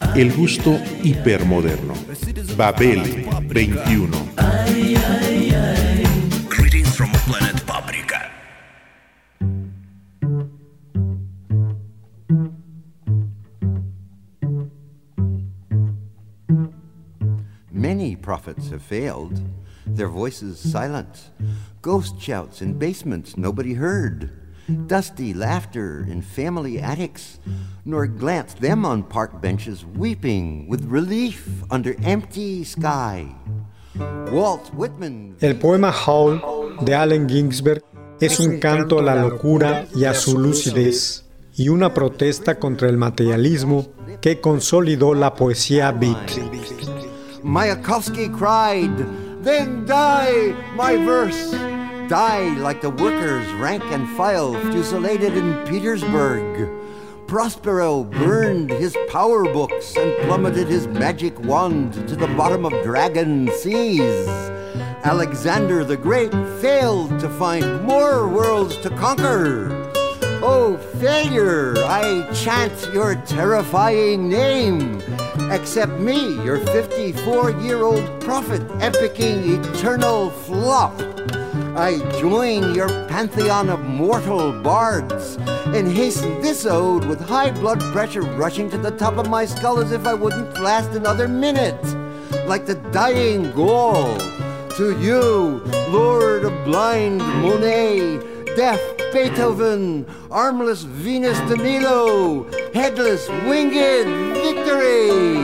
El gusto hipermoderno. Babel 21. Greetings from planet Paprika. Many prophets have failed, their voices silent, ghost shouts in basements nobody heard, dusty laughter in family attics, nor glanced them on park benches weeping with relief under empty sky. Walt Whitman. El poema Howl de Allen Ginsberg es un canto a la locura y a su lucidez, y una protesta contra el materialismo que consolidó la poesía beat. Mayakovsky cried, Then die, my verse! Die like the workers, rank and file, fusilladed in Petersburg. Prospero burned his power books and plummeted his magic wand to the bottom of dragon seas. Alexander the Great failed to find more worlds to conquer. Oh, failure, I chant your terrifying name. Accept me, your 54 year old prophet, epicking eternal flop. I join your pantheon of mortal bards and hasten this ode with high blood pressure rushing to the top of my skull as if I wouldn't last another minute. Like the dying Gaul. To you, Lord of blind Monet, deaf Beethoven, armless Venus de Milo, headless winged victory.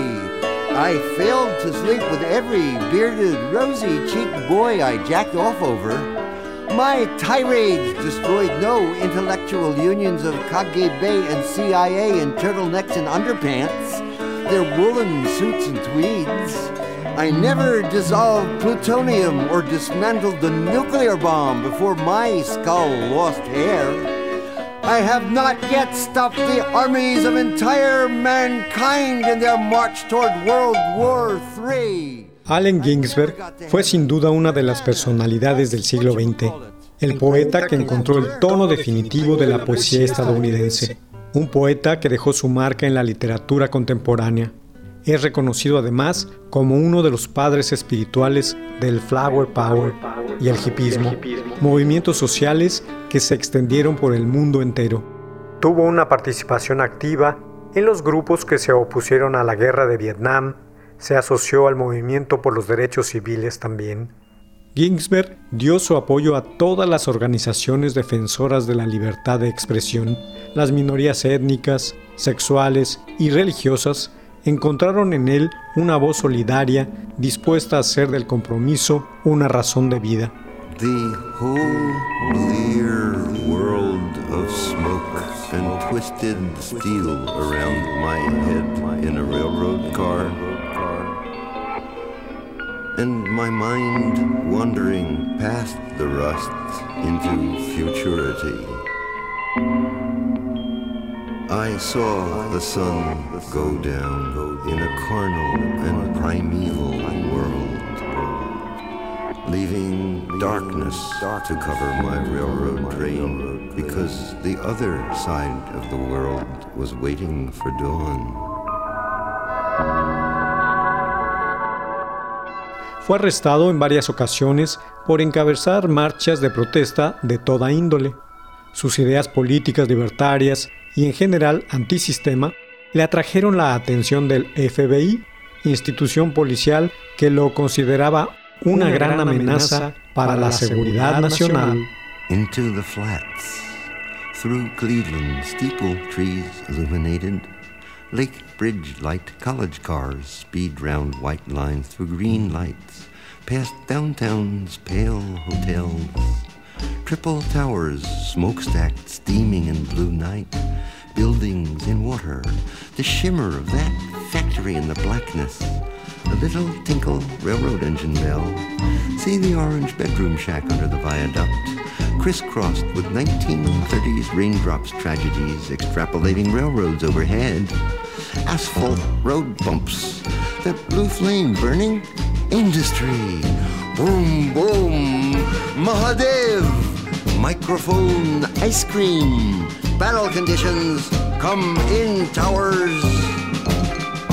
I failed to sleep with every bearded, rosy cheeked boy I jacked off over. My tirades destroyed no intellectual unions of KGB and CIA in turtlenecks and underpants, their woolen suits and tweeds. I never dissolved plutonium or dismantled the nuclear bomb before my skull lost hair. I have not yet stopped the armies of entire mankind in their march toward World War III. Allen Ginsberg fue sin duda una de las personalidades del siglo XX, el poeta que encontró el tono definitivo de la poesía estadounidense, un poeta que dejó su marca en la literatura contemporánea. Es reconocido además como uno de los padres espirituales del Flower Power y el hipismo, movimientos sociales que se extendieron por el mundo entero. Tuvo una participación activa en los grupos que se opusieron a la guerra de Vietnam, se asoció al movimiento por los derechos civiles también. Ginsberg dio su apoyo a todas las organizaciones defensoras de la libertad de expresión, las minorías étnicas, sexuales y religiosas encontraron en él una voz solidaria dispuesta a hacer del compromiso una razón de vida. The whole blear world of smoke and twisted steel around my head in a railroad car. And my mind wandering past the rust into futurity. I saw the sun go down in a carnal and primeval world, leaving darkness to cover my railroad train because the other side of the world was waiting for dawn. Fue arrestado en varias ocasiones por encabezar marchas de protesta de toda índole. Sus ideas políticas libertarias y en general antisistema le atrajeron la atención del FBI, institución policial que lo consideraba una, una gran, gran amenaza, amenaza para la seguridad nacional. Into the flats, through Cleveland, steeple trees illuminated, Lake Bridge light college cars speed round white lines through green lights, past downtown's pale hotels, triple towers smokestacked steaming in blue night, buildings in water, the shimmer of that factory in the blackness, the little tinkle railroad engine bell. See the orange bedroom shack under the viaduct, crisscrossed with 1930s raindrops tragedies extrapolating railroads overhead. Asphalt road bumps, that blue flame burning, industry. Boom, boom, Mahadev, microphone, ice cream, battle conditions, come in towers.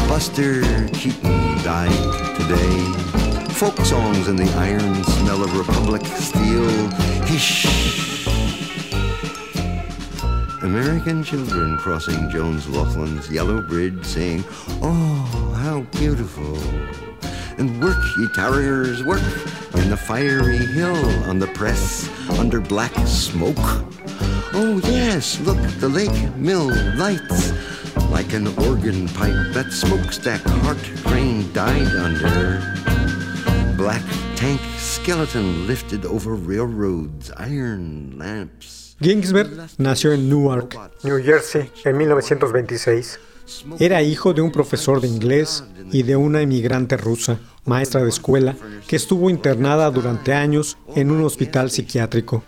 Buster Keaton died today. Folk songs and the iron smell of Republic steel. Hish. American children crossing Jones Laughlin's yellow bridge saying, Oh, how beautiful. And work, ye tarriers, work in the fiery hill on the press under black smoke. Oh, yes, look, the lake mill lights like an organ pipe that smokestack Hart Crane died under. Black tank skeleton lifted over railroads, iron lamps. Ginsberg nació en Newark, New Jersey, en 1926. Era hijo de un profesor de inglés y de una emigrante rusa, maestra de escuela, que estuvo internada durante años en un hospital psiquiátrico.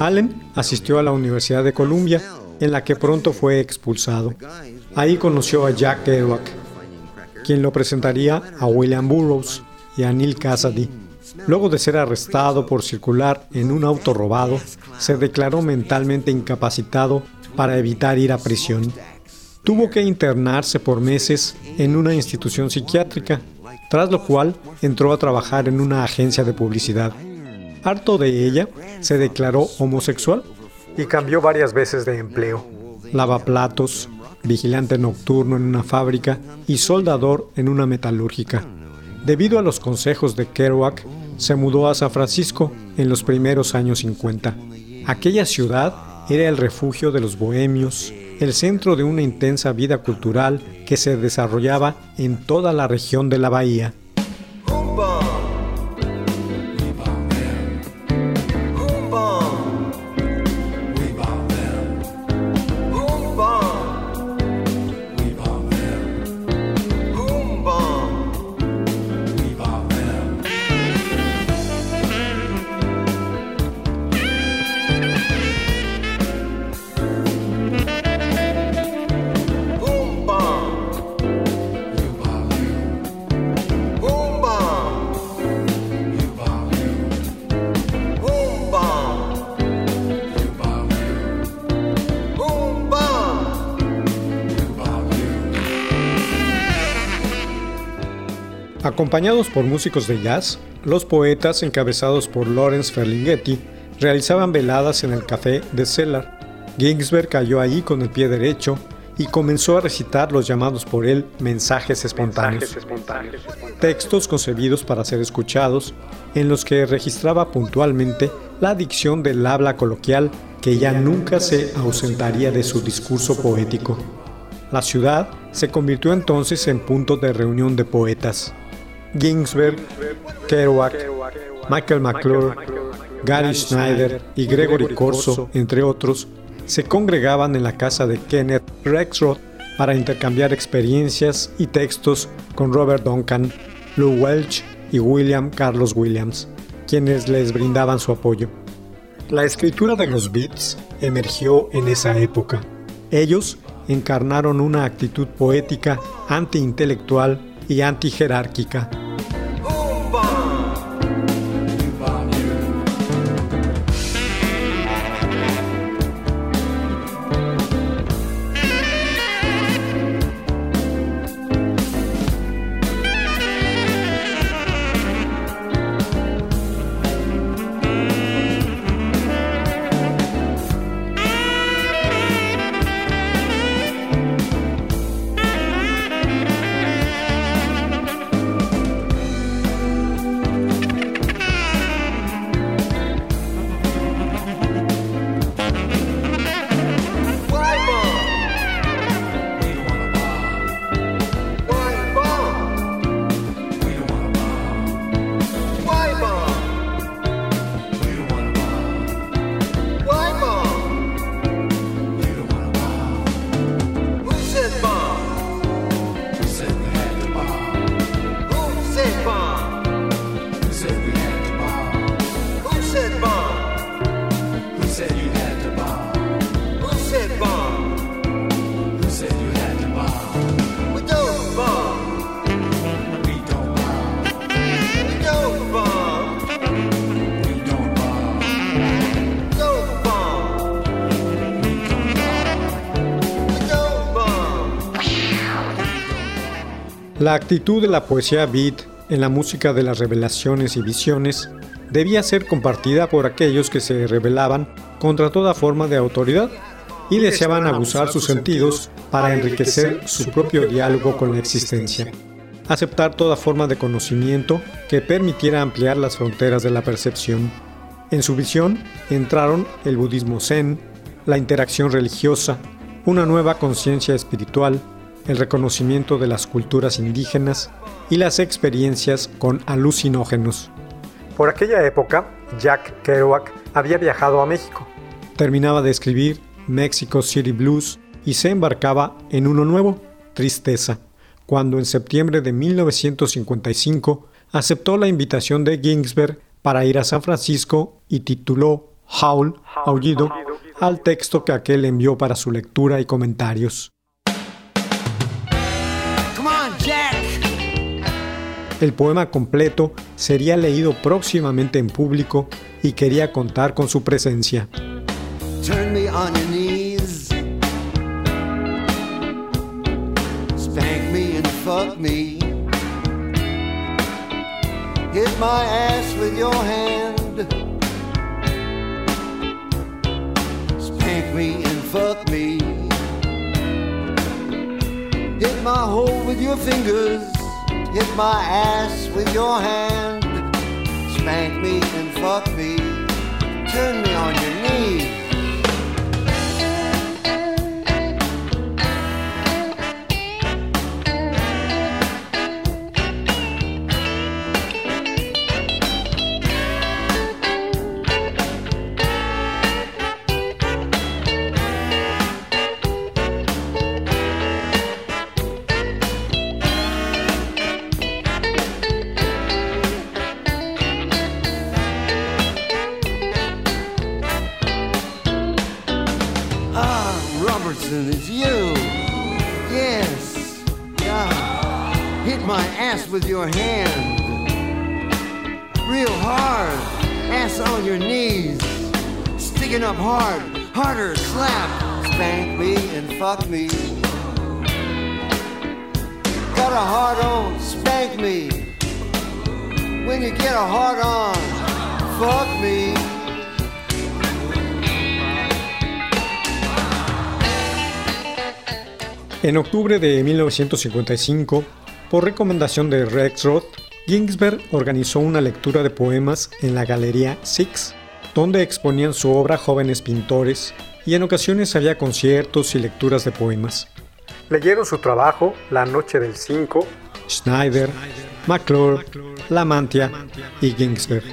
Allen asistió a la Universidad de Columbia, en la que pronto fue expulsado. Ahí conoció a Jack Kerouac, quien lo presentaría a William Burroughs y a Neil Cassady. Luego de ser arrestado por circular en un auto robado, se declaró mentalmente incapacitado para evitar ir a prisión. Tuvo que internarse por meses en una institución psiquiátrica, tras lo cual entró a trabajar en una agencia de publicidad. Harto de ella, se declaró homosexual y cambió varias veces de empleo. Lavaplatos, vigilante nocturno en una fábrica y soldador en una metalúrgica. Debido a los consejos de Kerouac, se mudó a San Francisco en los primeros años 50. Aquella ciudad era el refugio de los bohemios, el centro de una intensa vida cultural que se desarrollaba en toda la región de la bahía. Acompañados por músicos de jazz, los poetas, encabezados por Lawrence Ferlinghetti, realizaban veladas en el café de Cellar. Ginsberg cayó allí con el pie derecho y comenzó a recitar los llamados por él mensajes espontáneos, textos concebidos para ser escuchados, en los que registraba puntualmente la dicción del habla coloquial que ya nunca se ausentaría de su discurso poético. La ciudad se convirtió entonces en punto de reunión de poetas. Ginsberg, Kerouac, Michael McClure, Gary Schneider y Gregory Corso, entre otros, se congregaban en la casa de Kenneth Rexroth para intercambiar experiencias y textos con Robert Duncan, Lou Welch y William Carlos Williams, quienes les brindaban su apoyo. La escritura de los beats emergió en esa época. Ellos encarnaron una actitud poética anti-intelectual y anti-jerárquica La actitud de la poesía beat en la música de las revelaciones y visiones debía ser compartida por aquellos que se rebelaban contra toda forma de autoridad y deseaban abusar sus sentidos para enriquecer su propio diálogo con la existencia. Aceptar toda forma de conocimiento que permitiera ampliar las fronteras de la percepción. En su visión entraron el budismo zen, la interacción religiosa, una nueva conciencia espiritual, el reconocimiento de las culturas indígenas y las experiencias con alucinógenos. Por aquella época, Jack Kerouac había viajado a México. Terminaba de escribir Mexico City Blues y se embarcaba en uno nuevo, Tristeza, cuando en septiembre de 1955 aceptó la invitación de Ginsberg para ir a San Francisco y tituló Howl, Aullido, al texto que aquel envió para su lectura y comentarios. El poema completo sería leído próximamente en público y quería contar con su presencia. Turn me on your knees. Spank me and fuck me. Hit my ass with your hand. Spank me and fuck me. Hit my hole with your fingers. Hit my ass with your hand. Spank me and fuck me. Turn me on your knees. Fuck me. En octubre de 1955, Por recomendación de Rex Roth, Ginsberg organizó una lectura de poemas en la Galería Six, donde exponían su obra jóvenes pintores y en ocasiones había conciertos y lecturas de poemas. Leyeron su trabajo La Noche del 5, Schneider, McClure, Lamantia y Ginsberg.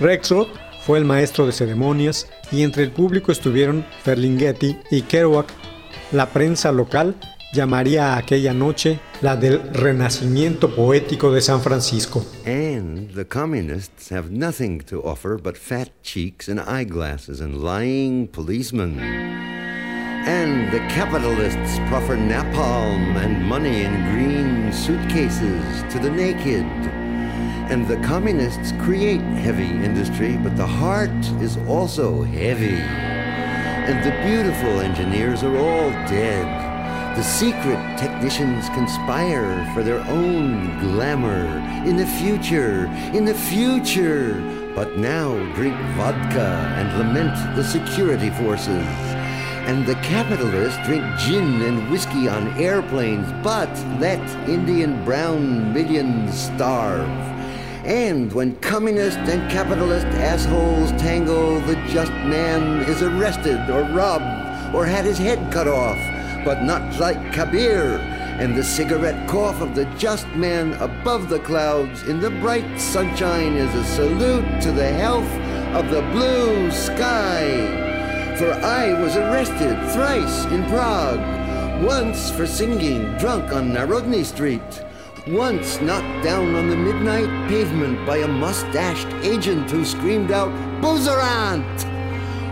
Roth fue el maestro de ceremonias y entre el público estuvieron Ferlinghetti y Kerouac. La prensa local llamaría a aquella noche la del renacimiento poético de San Francisco. And the communists have nothing to offer but fat cheeks and eyeglasses and lying policemen. And the capitalists proffer napalm and money in green suitcases to the naked. And the communists create heavy industry, but the heart is also heavy. And the beautiful engineers are all dead. The secret technicians conspire for their own glamour in the future, in the future. But now drink vodka and lament the security forces. And the capitalists drink gin and whiskey on airplanes, but let Indian brown millions starve. And when communist and capitalist assholes tangle, the just man is arrested or robbed or had his head cut off but not like Kabir and the cigarette cough of the just man above the clouds in the bright sunshine is a salute to the health of the blue sky. For I was arrested thrice in Prague, once for singing drunk on Narodny Street, once knocked down on the midnight pavement by a mustached agent who screamed out, Boozerant!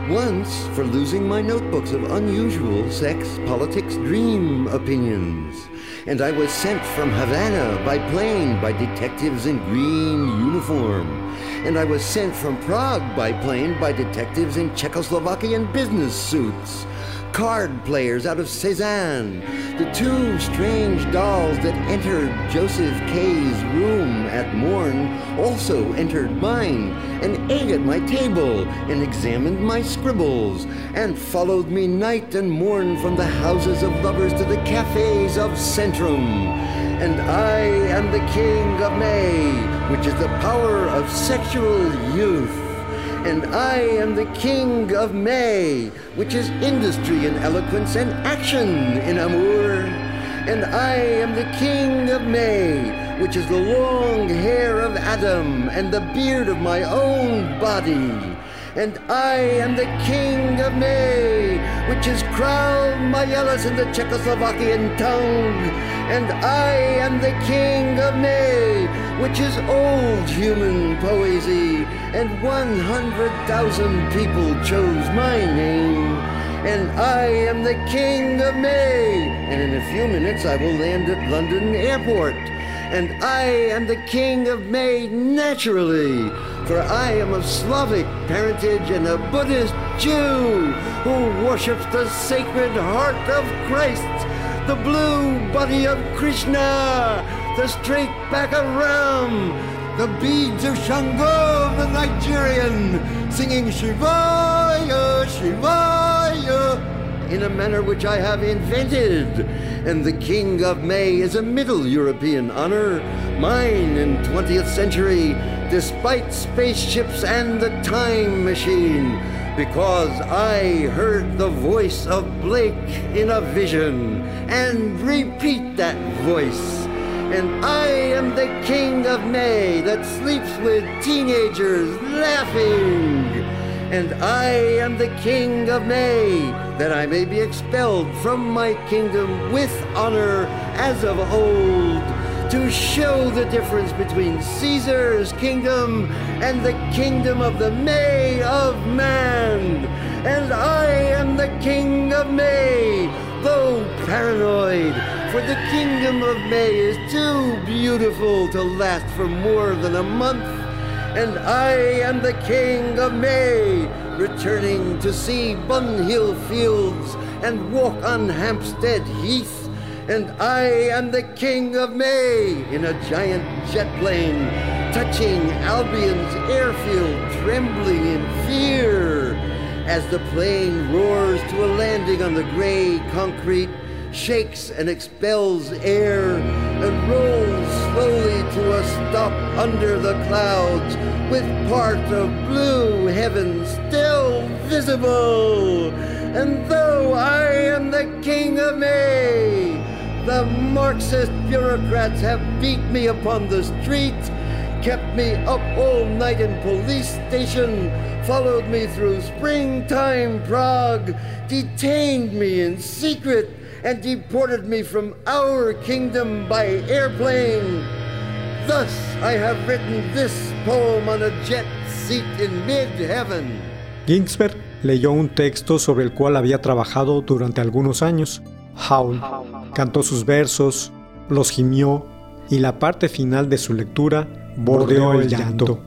Once for losing my notebooks of unusual sex, politics, dream opinions. And I was sent from Havana by plane by detectives in green uniform. And I was sent from Prague by plane by detectives in Czechoslovakian business suits. Card players out of Cezanne, the two strange dolls that entered Joseph K.'s room at morn also entered mine and ate at my table and examined my scribbles and followed me night and morn from the houses of lovers to the cafes of Centrum. And I am the king of May, which is the power of sexual youth and I am the king of May, which is industry and eloquence and action in amour. And I am the king of May, which is the long hair of Adam and the beard of my own body. And I am the king of May, which is Kral Majales in the Czechoslovakian tongue and I am the king of May, which is old human poesy, and 100,000 people chose my name. And I am the king of May, and in a few minutes I will land at London Airport. And I am the king of May naturally, for I am of Slavic parentage and a Buddhist Jew who worships the sacred heart of Christ the blue body of Krishna, the straight back of Ram, the beads of Shango, the Nigerian, singing Shivaya, Shivaya, in a manner which I have invented. And the King of May is a Middle European honor, mine in 20th century, despite spaceships and the time machine because I heard the voice of Blake in a vision and repeat that voice. And I am the king of May that sleeps with teenagers laughing. And I am the king of May that I may be expelled from my kingdom with honor as of old to show the difference between Caesar's kingdom and the kingdom of the May of man. And I am the king of May, though paranoid, for the kingdom of May is too beautiful to last for more than a month. And I am the king of May, returning to see Bunhill Fields and walk on Hampstead Heath and I am the King of May in a giant jet plane, touching Albion's airfield, trembling in fear as the plane roars to a landing on the gray concrete, shakes and expels air, and rolls slowly to a stop under the clouds, with part of blue heaven still visible. And though I am the King of May, the Marxist bureaucrats have beat me upon the street, kept me up all night in police station, followed me through springtime Prague, detained me in secret, and deported me from our kingdom by airplane. Thus I have written this poem on a jet seat in mid-heaven. Ginsberg leyó un texto sobre el cual había trabajado durante algunos años, Howl. Cantó sus versos, los gimió y la parte final de su lectura bordeó el llanto.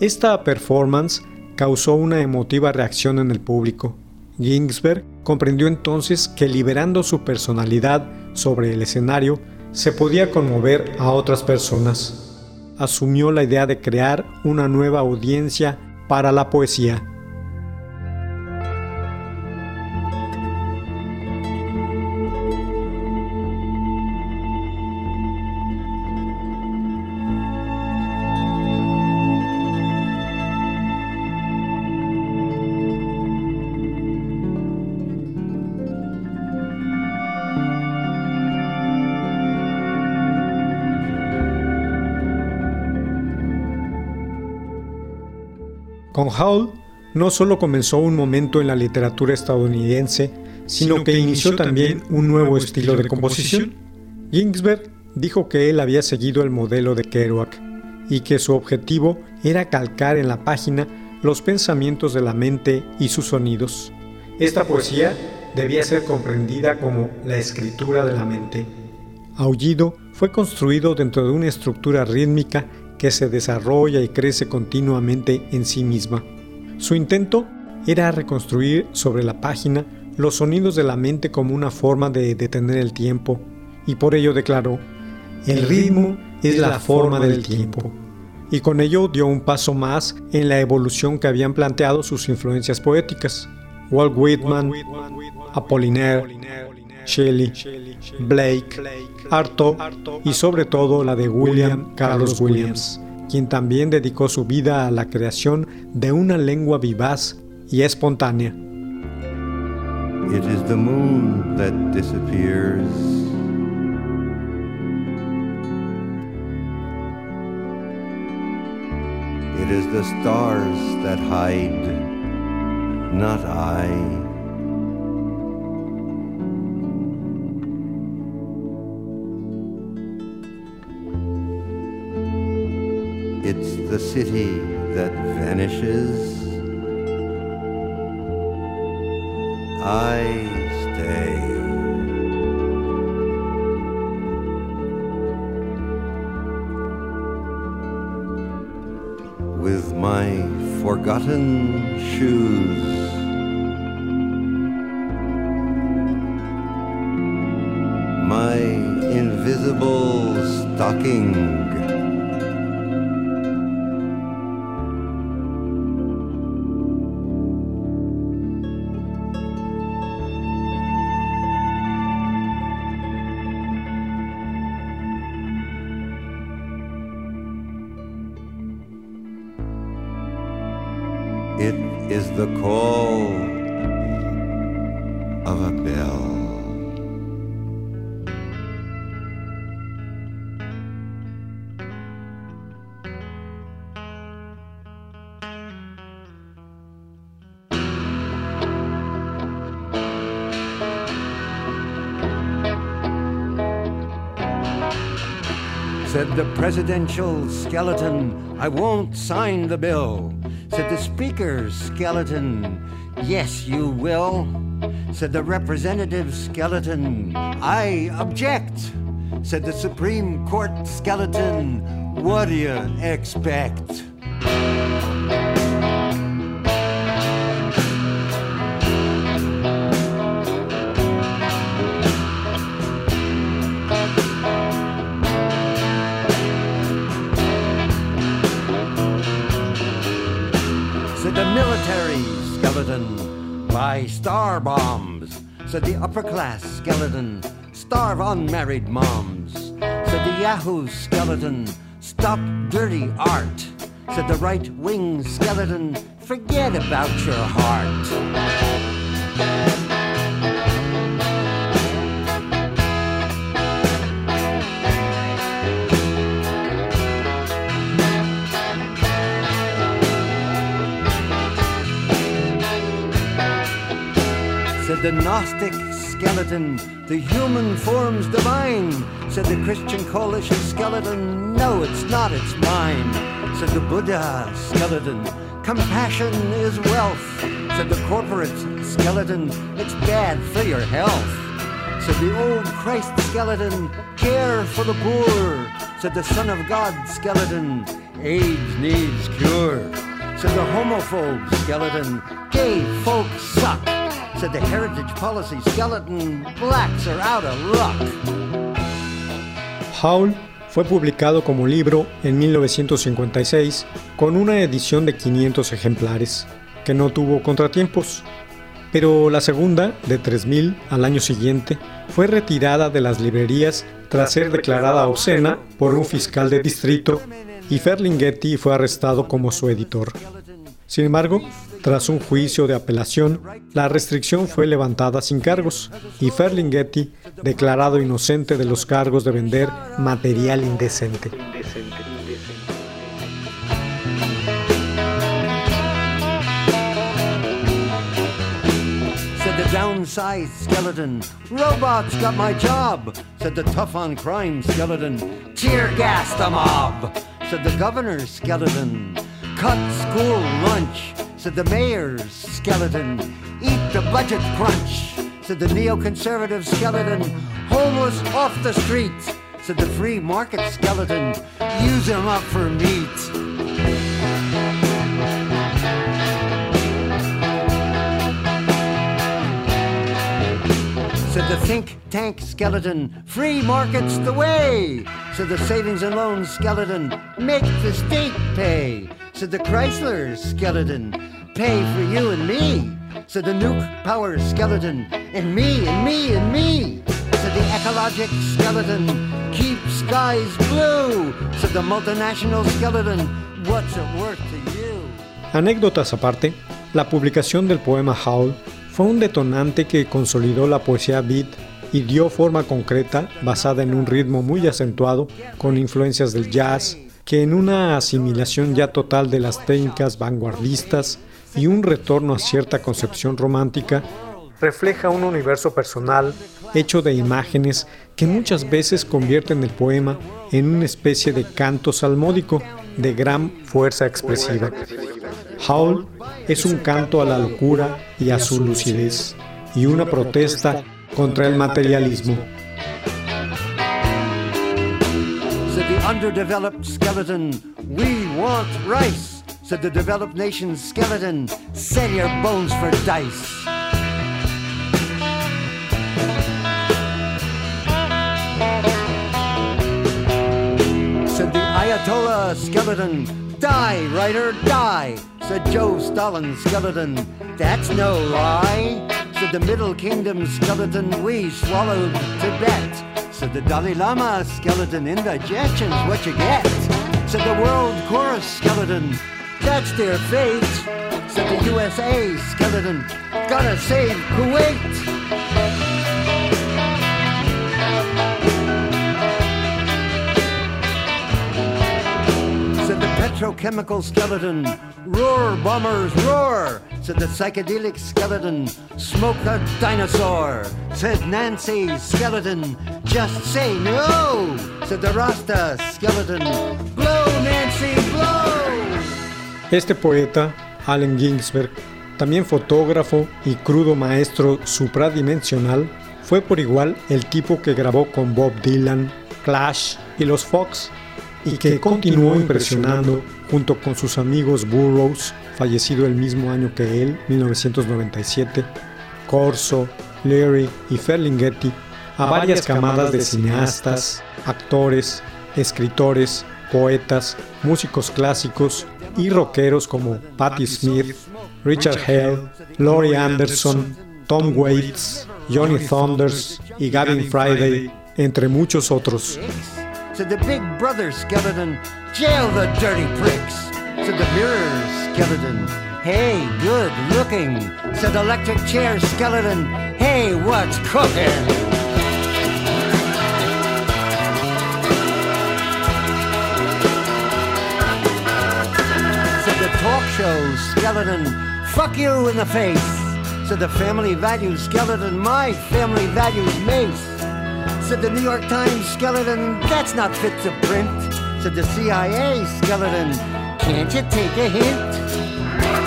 Esta performance causó una emotiva reacción en el público. Ginsberg comprendió entonces que liberando su personalidad sobre el escenario se podía conmover a otras personas. Asumió la idea de crear una nueva audiencia para la poesía. Con Howell no solo comenzó un momento en la literatura estadounidense, sino que inició también un nuevo estilo de composición. Ginsberg dijo que él había seguido el modelo de Kerouac y que su objetivo era calcar en la página los pensamientos de la mente y sus sonidos. Esta poesía debía ser comprendida como la escritura de la mente. Aullido fue construido dentro de una estructura rítmica que se desarrolla y crece continuamente en sí misma. Su intento era reconstruir sobre la página los sonidos de la mente como una forma de detener el tiempo, y por ello declaró, el ritmo es la forma del tiempo. Y con ello dio un paso más en la evolución que habían planteado sus influencias poéticas. Walt Whitman, Apollinaire, Shelley, Blake, Arto y sobre todo la de William Carlos Williams, quien también dedicó su vida a la creación de una lengua vivaz y espontánea. It is the stars that hide, not I. It's the city that vanishes. I stay. With my forgotten shoes. My invisible stocking. Said the presidential skeleton, I won't sign the bill. Said the speaker's skeleton, yes, you will. Said the representative skeleton, I object. Said the Supreme Court skeleton, what do you expect? Star bombs. Said the upper class skeleton, starve unmarried moms. Said the Yahoo skeleton, stop dirty art. Said the right wing skeleton, forget about your heart. Gnostic skeleton, the human form's divine. Said the Christian coalition skeleton, no, it's not, it's mine. Said the Buddha skeleton, compassion is wealth. Said the corporate skeleton, it's bad for your health. Said the old Christ skeleton, care for the poor. Said the Son of God skeleton, AIDS needs cure. Said the homophobe skeleton, gay folks suck. The heritage policy skeleton, blacks are out of luck. Howl fue publicado como libro en 1956 con una edición de 500 ejemplares, que no tuvo contratiempos. Pero la segunda, de 3000 al año siguiente, fue retirada de las librerías tras ser declarada obscena por un fiscal de distrito y Ferlinghetti fue arrestado como su editor. Sin embargo, tras un juicio de apelación, la restricción fue levantada sin cargos y Ferlinghetti declarado inocente de los cargos de vender material indecente. Downsized skeleton, robots got my job. Said the tough on crime skeleton, tear gas the mob. Said the governor's skeleton, cut school lunch. Said the mayor's skeleton, eat the budget crunch. Said the neoconservative skeleton, homeless off the street. Said the free market skeleton, use him up for meat. Said the think tank skeleton, free markets the way. Said the savings and loans skeleton, make the state pay. Said the Chrysler skeleton, pay for you and me. Said the nuke power skeleton, and me, and me, and me. Said the ecologic skeleton, keep skies blue. Said the multinational skeleton, what's it worth to you? Anécdotas aparte, la publicación del poema Howl fue un detonante que consolidó la poesía beat y dio forma concreta basada en un ritmo muy acentuado con influencias del jazz, que en una asimilación ya total de las técnicas vanguardistas y un retorno a cierta concepción romántica, refleja un universo personal hecho de imágenes que muchas veces convierten el poema en una especie de canto salmódico de gran fuerza expresiva. Howl es un canto a la locura y a su lucidez, y una protesta contra el materialismo. Said the developed nation's skeleton, sell your bones for dice. Said the Ayatollah skeleton, die, writer, die. Said Joe Stalin skeleton, that's no lie. Said the Middle Kingdom skeleton, we swallowed Tibet. Said the Dalai Lama skeleton, indigestion's what you get. Said the World Chorus skeleton, that's their fate. Said the USA skeleton, gotta save Kuwait. Said the petrochemical skeleton, roar bombers roar. Said the psychedelic skeleton, smoke a dinosaur. Said Nancy skeleton, just say no. Said the Rasta skeleton, blow Nancy blow. Este poeta, Allen Ginsberg, también fotógrafo y crudo maestro supradimensional, fue por igual el tipo que grabó con Bob Dylan, Clash y los Fox y que continuó impresionando junto con sus amigos Burroughs, fallecido el mismo año que él, 1997, Corso, Leary y Ferlinghetti, a varias camadas de cineastas, actores, escritores, poetas, músicos clásicos y rockeros como Patti Smith, Richard Hale, Laurie Anderson, Tom Waits, Johnny Thunders y Gavin Friday, entre muchos otros. Show skeleton, fuck you in the face. Said the family values skeleton, my family values mace. Said the New York Times skeleton, that's not fit to print. Said the CIA skeleton, can't you take a hint?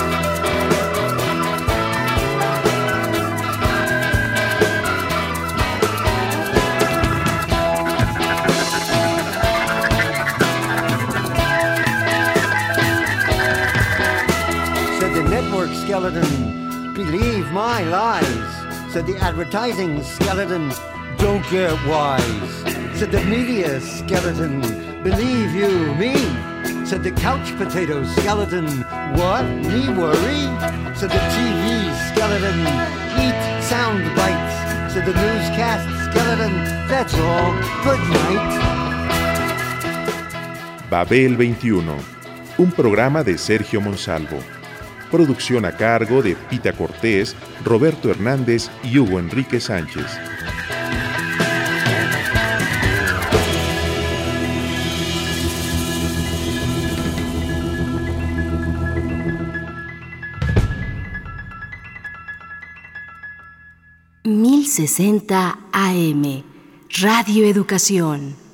The network skeleton, believe my lies. Said the advertising skeleton, don't get wise. Said the media skeleton, believe you me. Said the couch potato skeleton, what? Me worry? Said the TV skeleton, eat sound bites. Said the newscast skeleton, that's all. Good night. Babel 21, un programa de Sergio Monsalvo. Producción a cargo de Pita Cortés, Roberto Hernández y Hugo Enrique Sánchez. Mil sesenta AM Radio Educación